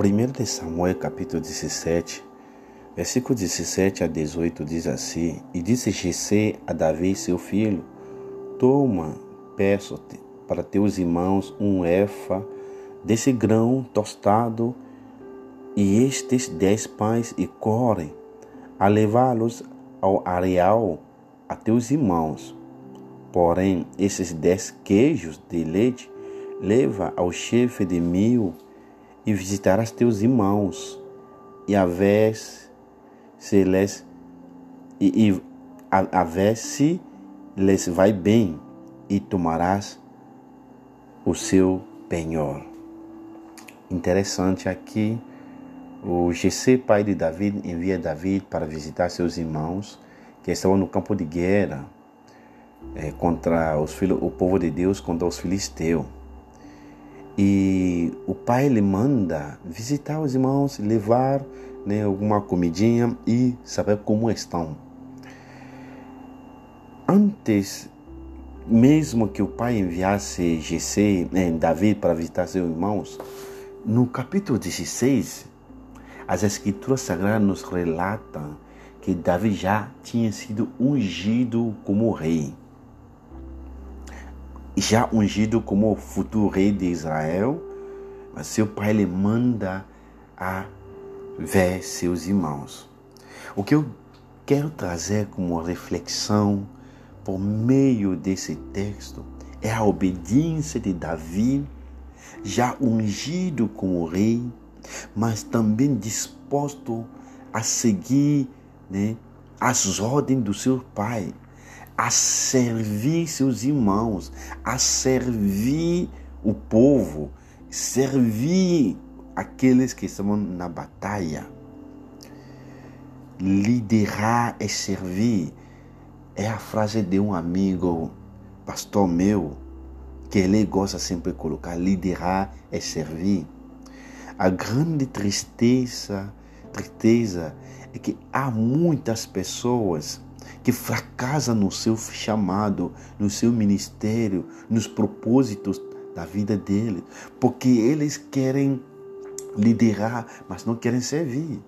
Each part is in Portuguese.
1 de Samuel, capítulo 17, versículo 17 a 18, diz assim: E disse Jessé a Davi, seu filho: Toma, peço-te, para teus irmãos um efa desse grão tostado e estes dez pães e correm a levá-los ao areal a teus irmãos. Porém, esses dez queijos de leite leva ao chefe de mil e visitarás teus irmãos, e a vez se lhes e, e se lhes vai bem, e tomarás o seu penhor. Interessante aqui, o GC, pai de David, envia David para visitar seus irmãos que estavam no campo de guerra é, contra os filhos, o povo de Deus contra os filisteus. E o pai lhe manda visitar os irmãos, levar né, alguma comidinha e saber como estão. Antes, mesmo que o pai enviasse GC, né, Davi para visitar seus irmãos, no capítulo 16, as escrituras sagradas nos relatam que Davi já tinha sido ungido como rei já ungido como futuro rei de Israel, mas seu pai lhe manda a ver seus irmãos. O que eu quero trazer como reflexão por meio desse texto é a obediência de Davi, já ungido como rei, mas também disposto a seguir né, as ordens do seu pai a servir seus irmãos, a servir o povo, servir aqueles que estão na batalha. Liderar é servir. É a frase de um amigo, pastor meu, que ele gosta sempre de colocar: liderar é servir. A grande tristeza, tristeza é que há muitas pessoas que fracassa no seu chamado, no seu ministério, nos propósitos da vida dele, porque eles querem liderar, mas não querem servir.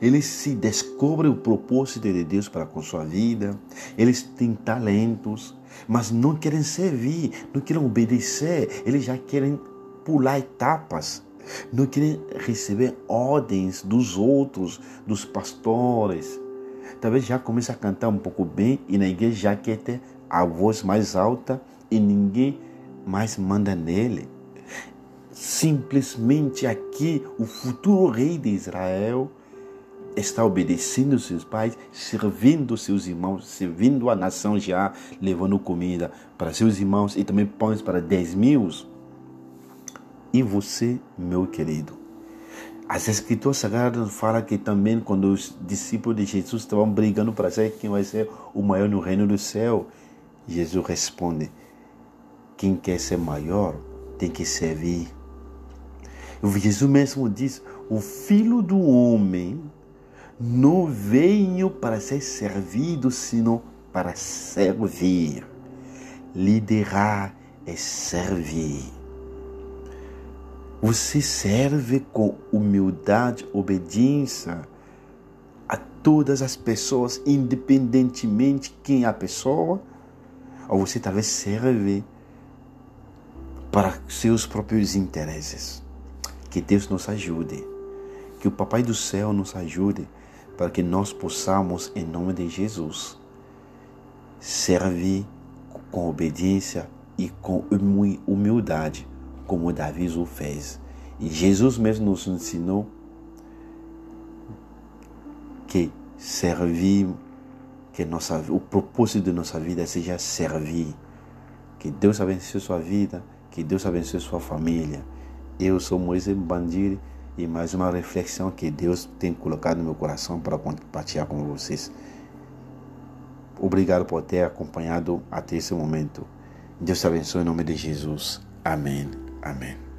Eles se descobrem o propósito de Deus para com sua vida, eles têm talentos, mas não querem servir, não querem obedecer, eles já querem pular etapas, não querem receber ordens dos outros, dos pastores, talvez já comece a cantar um pouco bem e na igreja já quer ter a voz mais alta e ninguém mais manda nele. Simplesmente aqui o futuro rei de Israel está obedecendo seus pais, servindo seus irmãos, servindo a nação já, levando comida para seus irmãos e também pães para dez mil. E você, meu querido, as escrituras sagradas falam que também quando os discípulos de Jesus estavam brigando para saber quem vai ser o maior no reino do céu, Jesus responde: quem quer ser maior tem que servir. Jesus mesmo diz: o filho do homem não veio para ser servido, senão para servir. Liderar é servir. Você serve com humildade, obediência a todas as pessoas, independentemente quem é a pessoa, ou você talvez serve para seus próprios interesses. Que Deus nos ajude, que o Papai do Céu nos ajude para que nós possamos, em nome de Jesus, servir com obediência e com humildade como Davi o fez. E Jesus mesmo nos ensinou que servir, que nossa, o propósito de nossa vida seja servir. Que Deus abençoe sua vida, que Deus abençoe sua família. Eu sou Moisés Bandiri e mais uma reflexão que Deus tem colocado no meu coração para compartilhar com vocês. Obrigado por ter acompanhado até esse momento. Deus te abençoe em nome de Jesus. Amém. Amén.